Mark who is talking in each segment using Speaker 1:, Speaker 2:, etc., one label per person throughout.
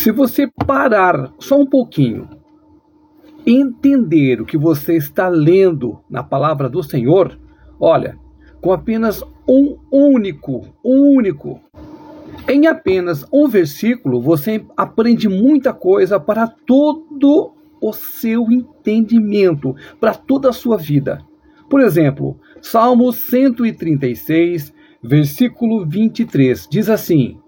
Speaker 1: Se você parar só um pouquinho, entender o que você está lendo na palavra do Senhor, olha, com apenas um único, um único, em apenas um versículo, você aprende muita coisa para todo o seu entendimento, para toda a sua vida. Por exemplo, Salmo 136, versículo 23, diz assim: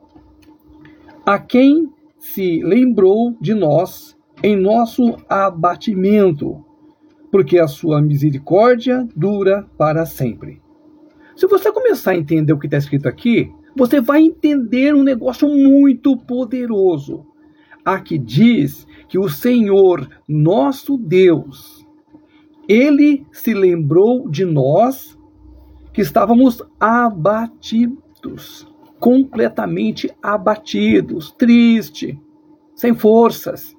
Speaker 1: A quem se lembrou de nós em nosso abatimento, porque a sua misericórdia dura para sempre. Se você começar a entender o que está escrito aqui, você vai entender um negócio muito poderoso. Aqui diz que o Senhor, nosso Deus, ele se lembrou de nós que estávamos abatidos, completamente abatidos, triste, sem forças.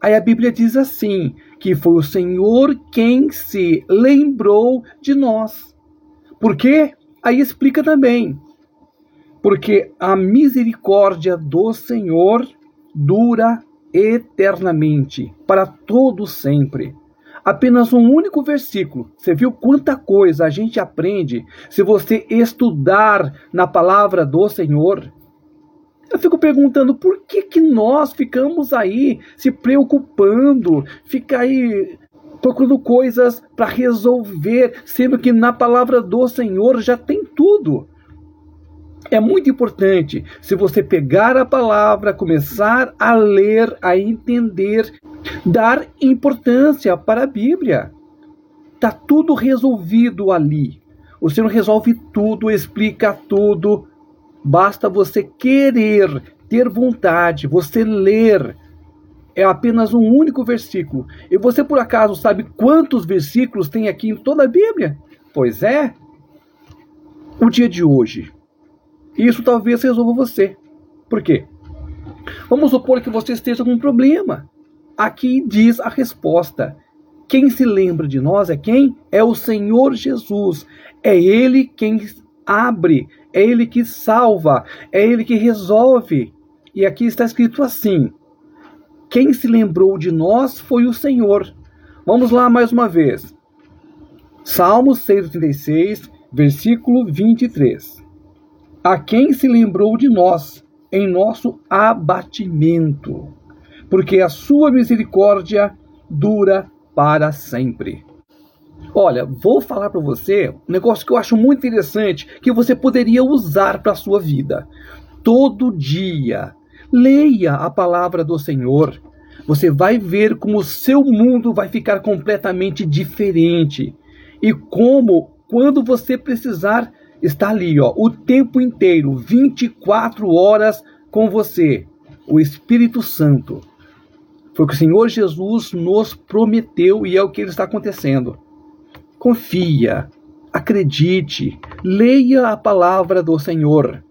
Speaker 1: Aí a Bíblia diz assim: que foi o Senhor quem se lembrou de nós. Por quê? Aí explica também. Porque a misericórdia do Senhor dura eternamente, para todo sempre. Apenas um único versículo. Você viu quanta coisa a gente aprende se você estudar na palavra do Senhor? Eu fico perguntando por que, que nós ficamos aí se preocupando, ficar aí procurando coisas para resolver, sendo que na palavra do Senhor já tem tudo. É muito importante se você pegar a palavra, começar a ler, a entender, dar importância para a Bíblia. Está tudo resolvido ali. O Senhor resolve tudo, explica tudo. Basta você querer, ter vontade, você ler é apenas um único versículo. E você por acaso sabe quantos versículos tem aqui em toda a Bíblia? Pois é, o dia de hoje. Isso talvez resolva você. Por quê? Vamos supor que você esteja com um problema. Aqui diz a resposta. Quem se lembra de nós é quem? É o Senhor Jesus. É Ele quem abre, é Ele que salva, é Ele que resolve. E aqui está escrito assim: quem se lembrou de nós foi o Senhor. Vamos lá mais uma vez. Salmo 136, versículo 23. A quem se lembrou de nós em nosso abatimento, porque a sua misericórdia dura para sempre. Olha, vou falar para você um negócio que eu acho muito interessante que você poderia usar para a sua vida. Todo dia, Leia a palavra do Senhor. Você vai ver como o seu mundo vai ficar completamente diferente. E como, quando você precisar, está ali, ó, o tempo inteiro, 24 horas com você, o Espírito Santo. Foi o que o Senhor Jesus nos prometeu e é o que está acontecendo. Confia, acredite, leia a palavra do Senhor.